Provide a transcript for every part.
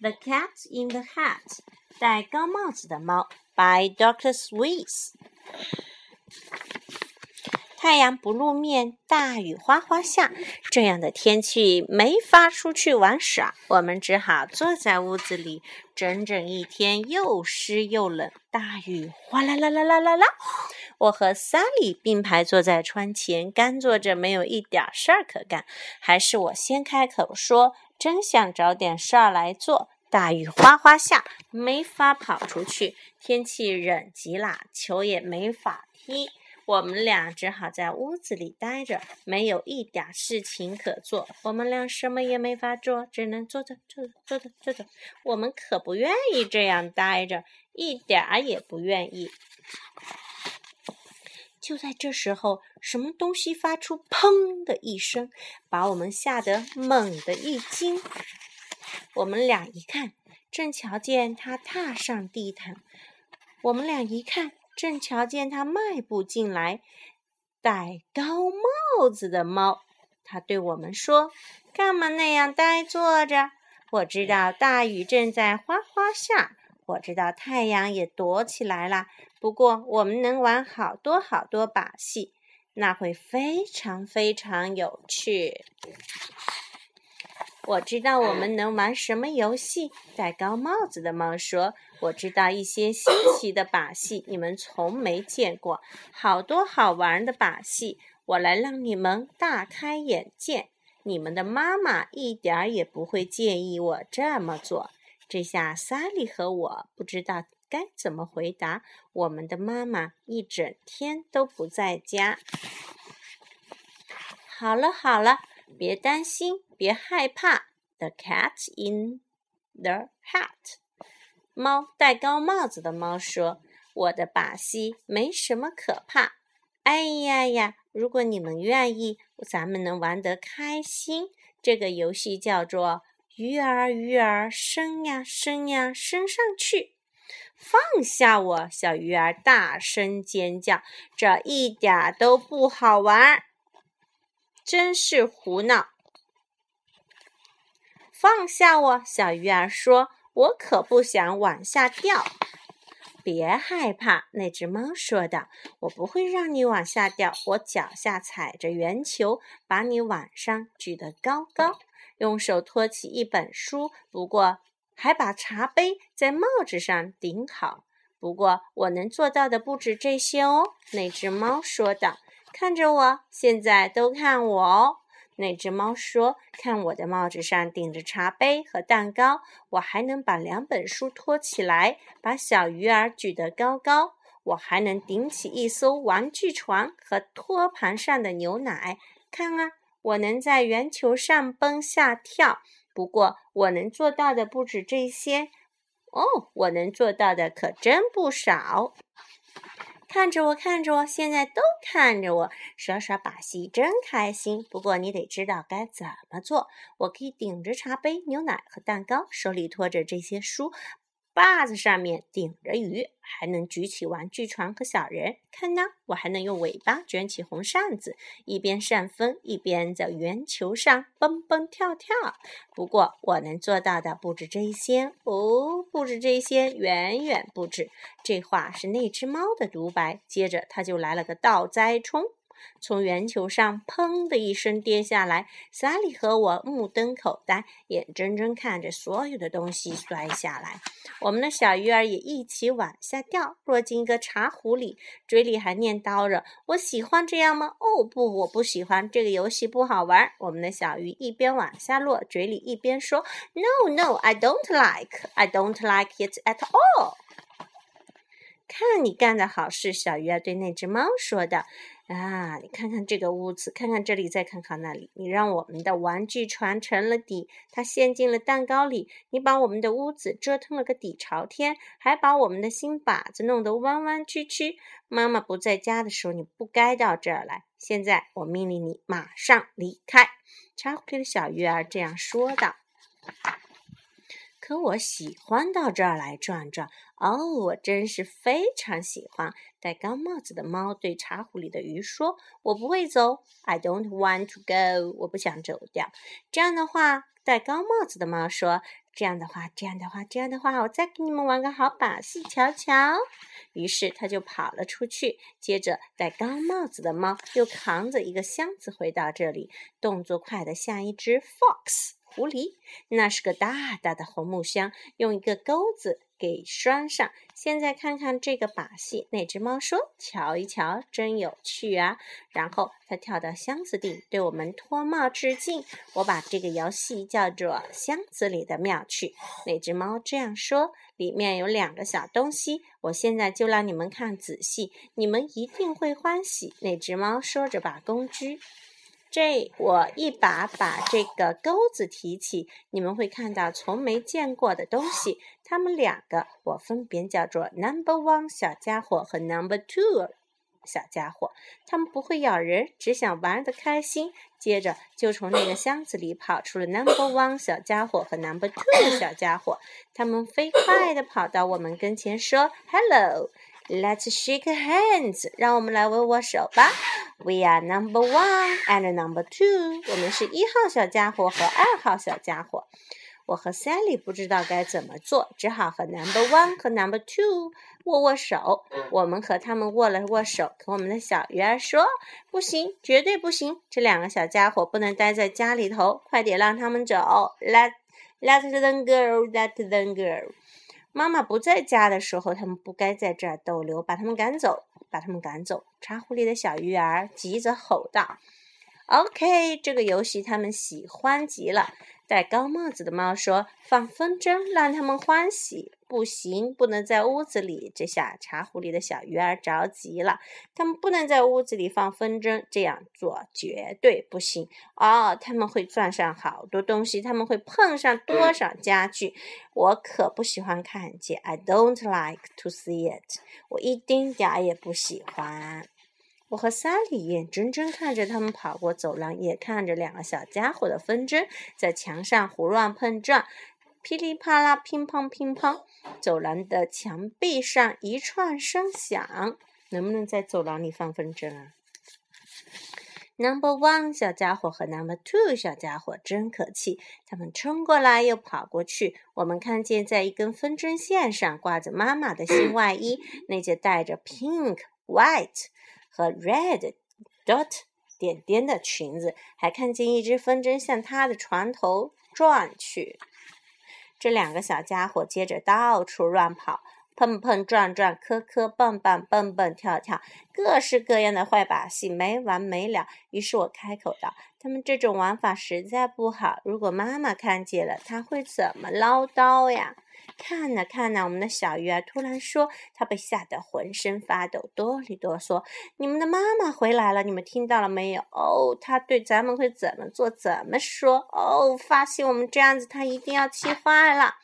The Cat in the Hat，戴高帽子的猫，by Doctor Swiss。太阳不露面，大雨哗哗下，这样的天气没法出去玩耍，我们只好坐在屋子里，整整一天又湿又冷，大雨哗啦啦啦啦啦啦。我和 Sally 并排坐在窗前，干坐着，没有一点事儿可干。还是我先开口说，真想找点事儿来做。大雨哗哗下，没法跑出去，天气冷极了，球也没法踢。我们俩只好在屋子里待着，没有一点事情可做。我们俩什么也没法做，只能坐着，坐着，坐着，坐着。我们可不愿意这样待着，一点儿也不愿意。就在这时候，什么东西发出“砰”的一声，把我们吓得猛地一惊。我们俩一看，正瞧见他踏上地毯。我们俩一看。正瞧见他迈步进来，戴高帽子的猫。他对我们说：“干嘛那样呆坐着？我知道大雨正在哗哗下，我知道太阳也躲起来了。不过我们能玩好多好多把戏，那会非常非常有趣。”我知道我们能玩什么游戏。戴高帽子的猫说：“我知道一些新奇的把戏，你们从没见过，好多好玩的把戏，我来让你们大开眼界。你们的妈妈一点儿也不会介意我这么做。”这下萨利和我不知道该怎么回答。我们的妈妈一整天都不在家。好了好了。别担心，别害怕。The cat in the hat，猫戴高帽子的猫说：“我的把戏没什么可怕。哎呀呀，如果你们愿意，咱们能玩得开心。这个游戏叫做鱼儿鱼儿升呀升呀升上去。放下我！”小鱼儿大声尖叫：“这一点都不好玩，真是胡闹！”放下我，小鱼儿说：“我可不想往下掉。”别害怕，那只猫说道：“我不会让你往下掉。我脚下踩着圆球，把你往上举得高高，用手托起一本书，不过还把茶杯在帽子上顶好。不过我能做到的不止这些哦。”那只猫说道：“看着我，现在都看我哦。”那只猫说：“看我的帽子上顶着茶杯和蛋糕，我还能把两本书托起来，把小鱼儿举得高高。我还能顶起一艘玩具船和托盘上的牛奶。看啊，我能在圆球上蹦下跳。不过，我能做到的不止这些。哦，我能做到的可真不少。”看着我，看着我，现在都看着我耍耍把戏，真开心。不过你得知道该怎么做。我可以顶着茶杯、牛奶和蛋糕，手里托着这些书。把子上面顶着鱼，还能举起玩具船和小人。看呐，我还能用尾巴卷起红扇子，一边扇风，一边在圆球上蹦蹦跳跳。不过，我能做到的不止这些哦，不止这些，远远不止。这话是那只猫的独白。接着，它就来了个倒栽葱。从圆球上“砰”的一声跌下来，萨利和我目瞪口呆，眼睁睁看着所有的东西摔下来。我们的小鱼儿也一起往下掉，落进一个茶壶里，嘴里还念叨着：“我喜欢这样吗？哦不，我不喜欢这个游戏，不好玩。”我们的小鱼一边往下落，嘴里一边说：“No, no, I don't like, I don't like it at all。”看你干的好事，小鱼儿对那只猫说道。啊！你看看这个屋子，看看这里，再看看那里。你让我们的玩具船沉了底，它陷进了蛋糕里。你把我们的屋子折腾了个底朝天，还把我们的新靶子弄得弯弯曲曲。妈妈不在家的时候，你不该到这儿来。现在我命令你马上离开。茶壶里的小鱼儿这样说道。可我喜欢到这儿来转转。哦，我真是非常喜欢。戴高帽子的猫对茶壶里的鱼说：“我不会走，I don't want to go。我不想走掉。”这样的话，戴高帽子的猫说：“这样的话，这样的话，这样的话，我再给你们玩个好把戏，瞧瞧。”于是他就跑了出去。接着，戴高帽子的猫又扛着一个箱子回到这里，动作快得像一只 fox。狐狸，那是个大大的红木箱，用一个钩子给拴上。现在看看这个把戏，那只猫说：“瞧一瞧，真有趣啊！”然后它跳到箱子顶，对我们脱帽致敬。我把这个游戏叫做“箱子里的妙趣”。那只猫这样说：“里面有两个小东西，我现在就让你们看仔细，你们一定会欢喜。”那只猫说着，把工具。这我一把把这个钩子提起，你们会看到从没见过的东西。它们两个我分别叫做 Number One 小家伙和 Number Two 小家伙。它们不会咬人，只想玩得开心。接着就从那个箱子里跑出了 Number One 小家伙和 Number Two 小家伙。他们飞快地跑到我们跟前，说：“Hello。” Let's shake hands，让我们来握握手吧。We are number one and number two，我们是一号小家伙和二号小家伙。我和 Sally 不知道该怎么做，只好和 number one 和 number two 握握手。我们和他们握了握手，可我们的小鱼儿说：“不行，绝对不行！这两个小家伙不能待在家里头，快点让他们走。Let let them go，let them go。”妈妈不在家的时候，他们不该在这儿逗留，把他们赶走，把他们赶走。茶壶里的小鱼儿急着吼道：“OK，这个游戏他们喜欢极了。”戴高帽子的猫说：“放风筝，让他们欢喜。”不行，不能在屋子里。这下茶壶里的小鱼儿着急了。他们不能在屋子里放风筝，这样做绝对不行。哦，他们会撞上好多东西，他们会碰上多少家具？我可不喜欢看见。I don't like to see it。我一丁点儿也不喜欢。我和萨莉眼睁睁看着他们跑过走廊，也看着两个小家伙的风筝在墙上胡乱碰撞，噼里啪啦，乒乓乒乓，走廊的墙壁上一串声响。能不能在走廊里放风筝啊？Number one 小家伙和 Number two 小家伙真可气，他们冲过来又跑过去。我们看见在一根风筝线上挂着妈妈的新外衣，那件带着 pink、white。和 red dot 点点的裙子，还看见一只风筝向他的床头转去。这两个小家伙接着到处乱跑，碰碰撞撞，磕磕绊绊，蹦蹦跳跳，各式各样的坏把戏没完没了。于是我开口道：“他们这种玩法实在不好，如果妈妈看见了，她会怎么唠叨呀？”看呐看呐，我们的小鱼儿突然说：“他被吓得浑身发抖，哆里哆嗦。”你们的妈妈回来了，你们听到了没有？哦，他对咱们会怎么做？怎么说？哦，发现我们这样子，他一定要气坏了。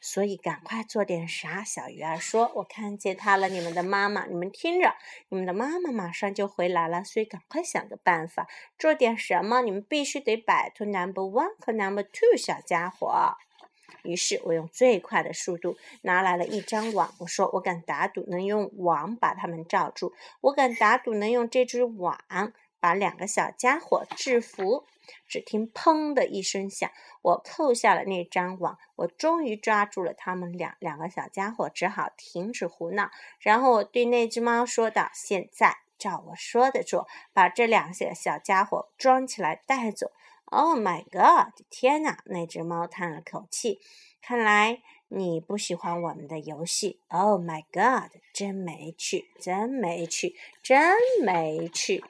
所以赶快做点啥。小鱼儿说：“我看见他了，你们的妈妈，你们听着，你们的妈妈马上就回来了，所以赶快想个办法，做点什么。你们必须得摆脱 Number One 和 Number Two 小家伙。”于是我用最快的速度拿来了一张网。我说：“我敢打赌能用网把他们罩住。我敢打赌能用这只网把两个小家伙制服。”只听“砰”的一声响，我扣下了那张网。我终于抓住了他们俩。两个小家伙只好停止胡闹。然后我对那只猫说道：“现在照我说的做，把这两个小家伙装起来带走。” Oh my god！天哪！那只猫叹了口气。看来你不喜欢我们的游戏。Oh my god！真没趣，真没趣，真没趣。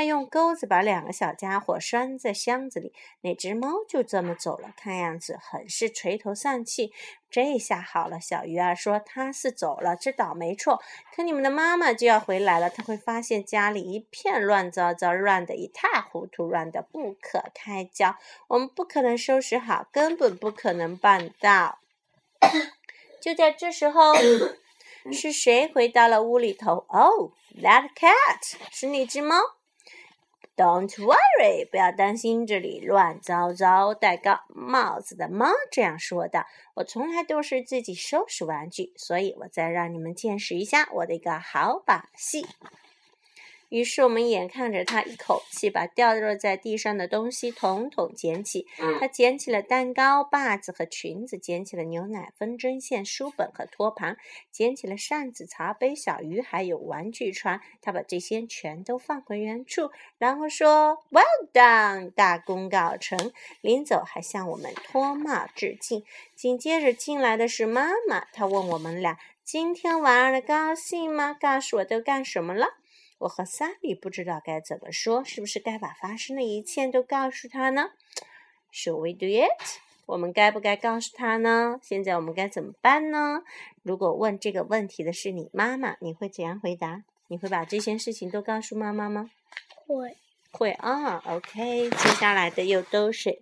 他用钩子把两个小家伙拴在箱子里，那只猫就这么走了，看样子很是垂头丧气。这下好了，小鱼儿说他是走了，这倒没错。可你们的妈妈就要回来了，她会发现家里一片乱糟糟，乱得一塌糊涂，乱得不可开交。我们不可能收拾好，根本不可能办到。就在这时候，是谁回到了屋里头？Oh，that cat，是那只猫。Don't worry，不要担心，这里乱糟糟。戴高帽子的猫这样说的。我从来都是自己收拾玩具，所以我再让你们见识一下我的一个好把戏。于是我们眼看着他一口气把掉落在地上的东西统统捡起。他捡起了蛋糕、把子和裙子，捡起了牛奶、风筝线、书本和托盘，捡起了扇子、茶杯、小鱼，还有玩具船。他把这些全都放回原处，然后说：“Well done，大功告成。”临走还向我们脱帽致敬。紧接着进来的是妈妈，她问我们俩：“今天玩的高兴吗？告诉我都干什么了？”我和萨利不知道该怎么说，是不是该把发生的一切都告诉他呢？Should we do it？我们该不该告诉他呢？现在我们该怎么办呢？如果问这个问题的是你妈妈，你会怎样回答？你会把这些事情都告诉妈妈吗？会。会啊，OK。接下来的又都是。